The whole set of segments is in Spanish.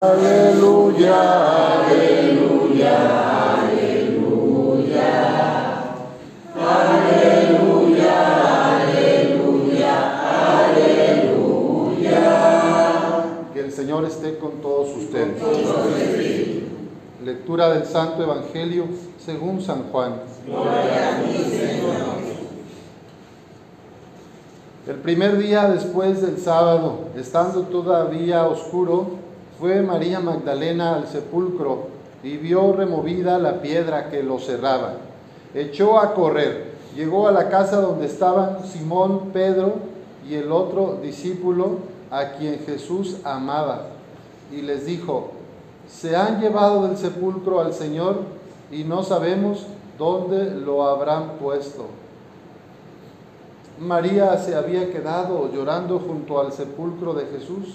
Aleluya, aleluya, aleluya. Aleluya, aleluya, aleluya. Que el Señor esté con todos ustedes. Lectura del Santo Evangelio según San Juan. Gloria a ti, Señor. El primer día después del sábado, estando todavía oscuro, fue María Magdalena al sepulcro y vio removida la piedra que lo cerraba. Echó a correr, llegó a la casa donde estaban Simón, Pedro y el otro discípulo a quien Jesús amaba, y les dijo, se han llevado del sepulcro al Señor y no sabemos dónde lo habrán puesto. María se había quedado llorando junto al sepulcro de Jesús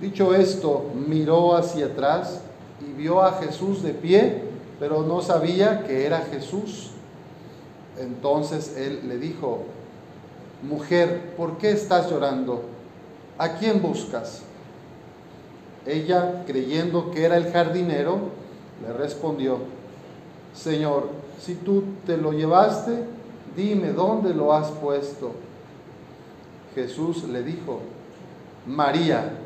Dicho esto, miró hacia atrás y vio a Jesús de pie, pero no sabía que era Jesús. Entonces él le dijo, mujer, ¿por qué estás llorando? ¿A quién buscas? Ella, creyendo que era el jardinero, le respondió, Señor, si tú te lo llevaste, dime dónde lo has puesto. Jesús le dijo, María.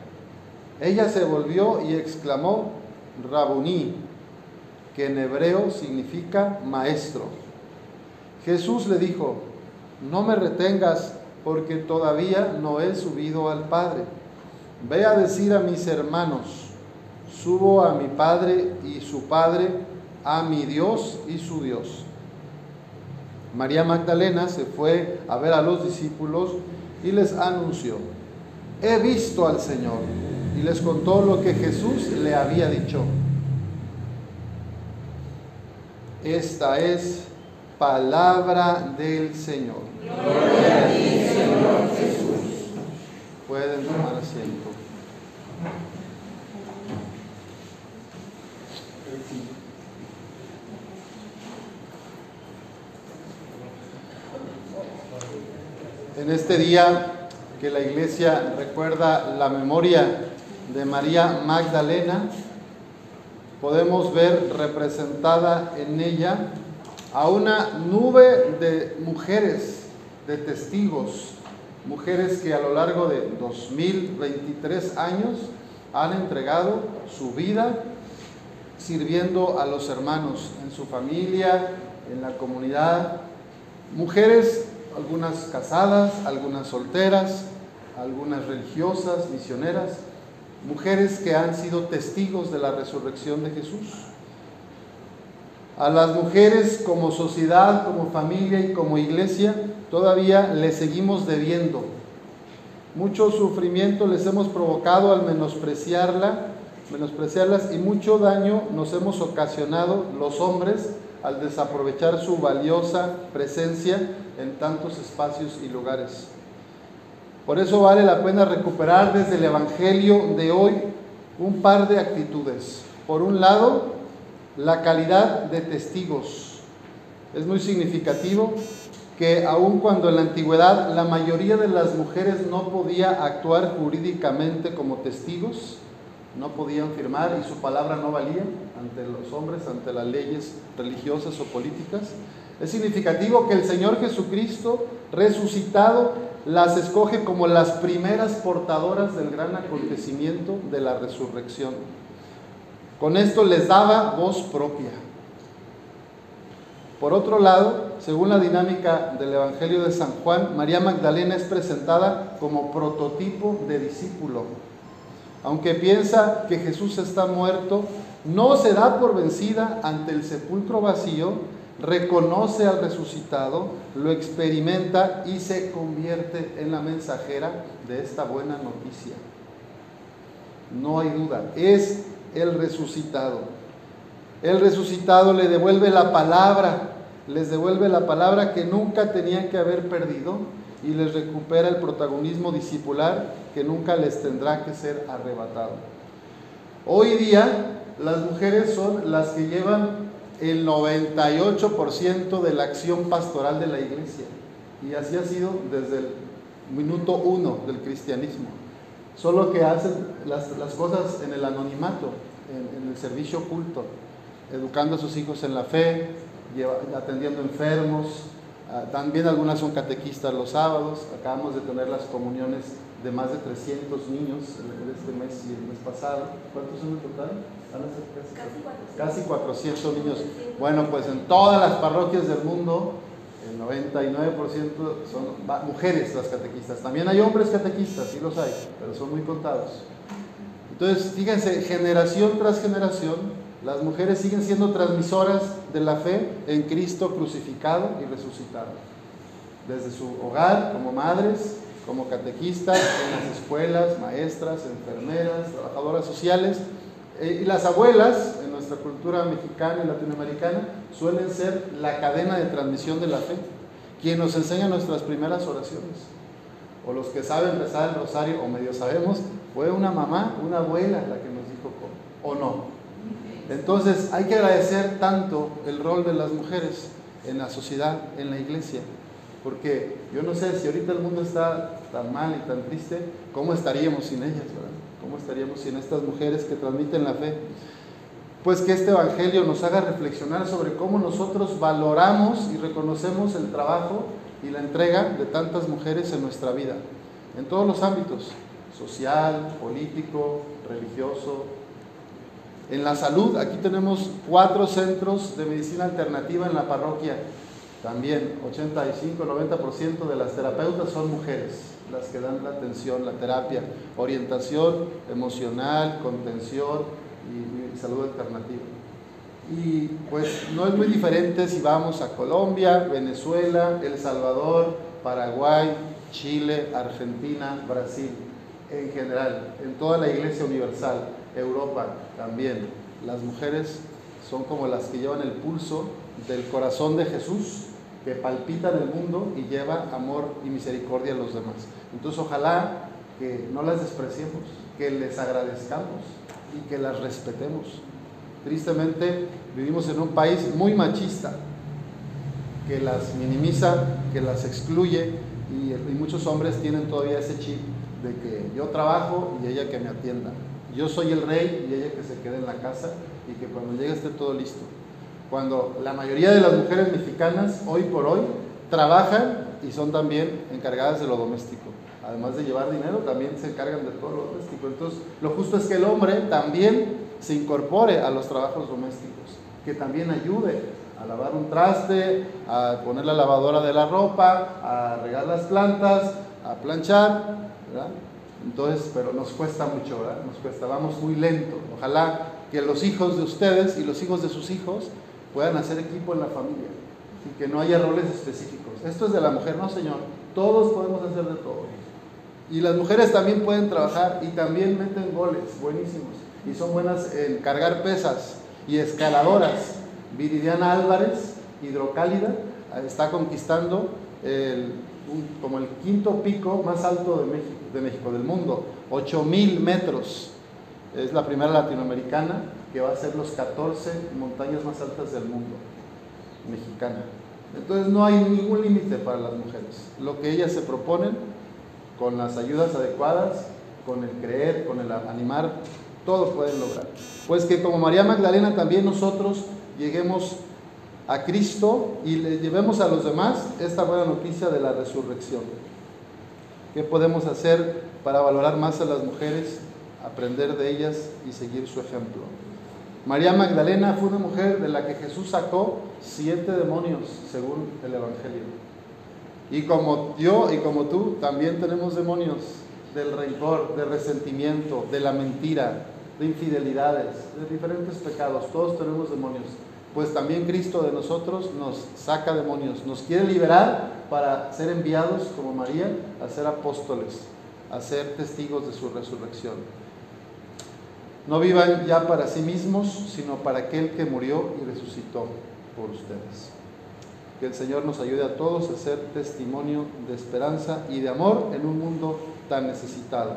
Ella se volvió y exclamó, Rabuní, que en hebreo significa maestro. Jesús le dijo, no me retengas porque todavía no he subido al Padre. Ve a decir a mis hermanos, subo a mi Padre y su Padre, a mi Dios y su Dios. María Magdalena se fue a ver a los discípulos y les anunció, he visto al Señor y les contó lo que Jesús le había dicho. Esta es palabra del Señor. Gloria a ti, Señor Jesús. Pueden tomar asiento. En este día que la iglesia recuerda la memoria de María Magdalena, podemos ver representada en ella a una nube de mujeres, de testigos, mujeres que a lo largo de 2023 años han entregado su vida sirviendo a los hermanos en su familia, en la comunidad, mujeres, algunas casadas, algunas solteras, algunas religiosas, misioneras, mujeres que han sido testigos de la resurrección de Jesús. A las mujeres como sociedad, como familia y como iglesia todavía les seguimos debiendo. Mucho sufrimiento les hemos provocado al menospreciarla, menospreciarlas y mucho daño nos hemos ocasionado los hombres al desaprovechar su valiosa presencia en tantos espacios y lugares. Por eso vale la pena recuperar desde el Evangelio de hoy un par de actitudes. Por un lado, la calidad de testigos. Es muy significativo que aun cuando en la antigüedad la mayoría de las mujeres no podía actuar jurídicamente como testigos, no podían firmar y su palabra no valía ante los hombres, ante las leyes religiosas o políticas, es significativo que el Señor Jesucristo resucitado las escoge como las primeras portadoras del gran acontecimiento de la resurrección. Con esto les daba voz propia. Por otro lado, según la dinámica del Evangelio de San Juan, María Magdalena es presentada como prototipo de discípulo. Aunque piensa que Jesús está muerto, no se da por vencida ante el sepulcro vacío, reconoce al resucitado, lo experimenta y se convierte en la mensajera de esta buena noticia. No hay duda, es el resucitado. El resucitado le devuelve la palabra, les devuelve la palabra que nunca tenían que haber perdido y les recupera el protagonismo discipular que nunca les tendrá que ser arrebatado. Hoy día las mujeres son las que llevan el 98% de la acción pastoral de la iglesia y así ha sido desde el minuto uno del cristianismo. Solo que hacen las, las cosas en el anonimato, en, en, el servicio oculto, educando a sus hijos en la fe, lleva, atendiendo enfermos. Uh, también algunas son catequistas los sábados. Acabamos de tener las comuniones de más de 300 niños este mes y el mes pasado. ¿Cuántos son en total? Casi 400. Casi 400 niños. Bueno, pues en todas las parroquias del mundo el 99% son mujeres las catequistas. También hay hombres catequistas, sí los hay, pero son muy contados. Entonces, fíjense, generación tras generación, las mujeres siguen siendo transmisoras de la fe en Cristo crucificado y resucitado. Desde su hogar, como madres, como catequistas, en las escuelas, maestras, enfermeras, trabajadoras sociales, eh, y las abuelas, en nuestra cultura mexicana y latinoamericana, suelen ser la cadena de transmisión de la fe, quien nos enseña nuestras primeras oraciones. O los que saben rezar el rosario, o medio sabemos, fue una mamá, una abuela la que nos dijo cómo, o no. Entonces hay que agradecer tanto el rol de las mujeres en la sociedad, en la iglesia, porque yo no sé si ahorita el mundo está tan mal y tan triste, ¿cómo estaríamos sin ellas? ¿verdad? ¿Cómo estaríamos sin estas mujeres que transmiten la fe? Pues que este Evangelio nos haga reflexionar sobre cómo nosotros valoramos y reconocemos el trabajo y la entrega de tantas mujeres en nuestra vida, en todos los ámbitos, social, político, religioso. En la salud, aquí tenemos cuatro centros de medicina alternativa en la parroquia. También 85-90% de las terapeutas son mujeres las que dan la atención, la terapia, orientación emocional, contención y, y, salud alternativa. Y pues no es muy diferente si vamos a Colombia, Venezuela, El Salvador, Paraguay, Chile, Argentina, Brasil, en general, en toda la Iglesia Universal, Europa también. Las mujeres son como las que llevan el pulso del corazón de Jesús que palpita en el mundo y lleva amor y misericordia a los demás. Entonces ojalá que no las despreciemos, que les agradezcamos y que las respetemos. Tristemente vivimos en un país muy machista, que las minimiza, que las excluye y, y muchos hombres tienen todavía ese chip de que yo trabajo y ella que me atienda. Yo soy el rey y ella que se quede en la casa y que cuando llegue esté todo listo cuando la mayoría de las mujeres mexicanas hoy por hoy trabajan y son también encargadas de lo doméstico. Además de llevar dinero, también se encargan de todo lo doméstico. Entonces, lo justo es que el hombre también se incorpore a los trabajos domésticos, que también ayude a lavar un traste, a poner la lavadora de la ropa, a regar las plantas, a planchar, ¿verdad? Entonces, pero nos cuesta mucho, ¿verdad? Nos cuesta, vamos muy lento. Ojalá que los hijos de ustedes y los hijos de sus hijos puedan hacer equipo en la familia y que no haya roles específicos. Esto es de la mujer, no señor, todos podemos hacer de todo. Y las mujeres también pueden trabajar y también meten goles buenísimos y son buenas en cargar pesas y escaladoras. Viridiana Álvarez, hidrocálida, está conquistando el, como el quinto pico más alto de México, de México, del mundo, 8000 metros. Es la primera latinoamericana que va a ser los 14 montañas más altas del mundo, mexicana. Entonces no hay ningún límite para las mujeres. Lo que ellas se proponen, con las ayudas adecuadas, con el creer, con el animar, todo pueden lograr. Pues que como María Magdalena también nosotros lleguemos a Cristo y le llevemos a los demás esta buena noticia de la resurrección. ¿Qué podemos hacer para valorar más a las mujeres, aprender de ellas y seguir su ejemplo? María Magdalena fue una mujer de la que Jesús sacó siete demonios, según el Evangelio. Y como yo y como tú, también tenemos demonios del rencor, del resentimiento, de la mentira, de infidelidades, de diferentes pecados. Todos tenemos demonios. Pues también Cristo de nosotros nos saca demonios, nos quiere liberar para ser enviados como María a ser apóstoles, a ser testigos de su resurrección. No vivan ya para sí mismos, sino para aquel que murió y resucitó por ustedes. Que el Señor nos ayude a todos a ser testimonio de esperanza y de amor en un mundo tan necesitado.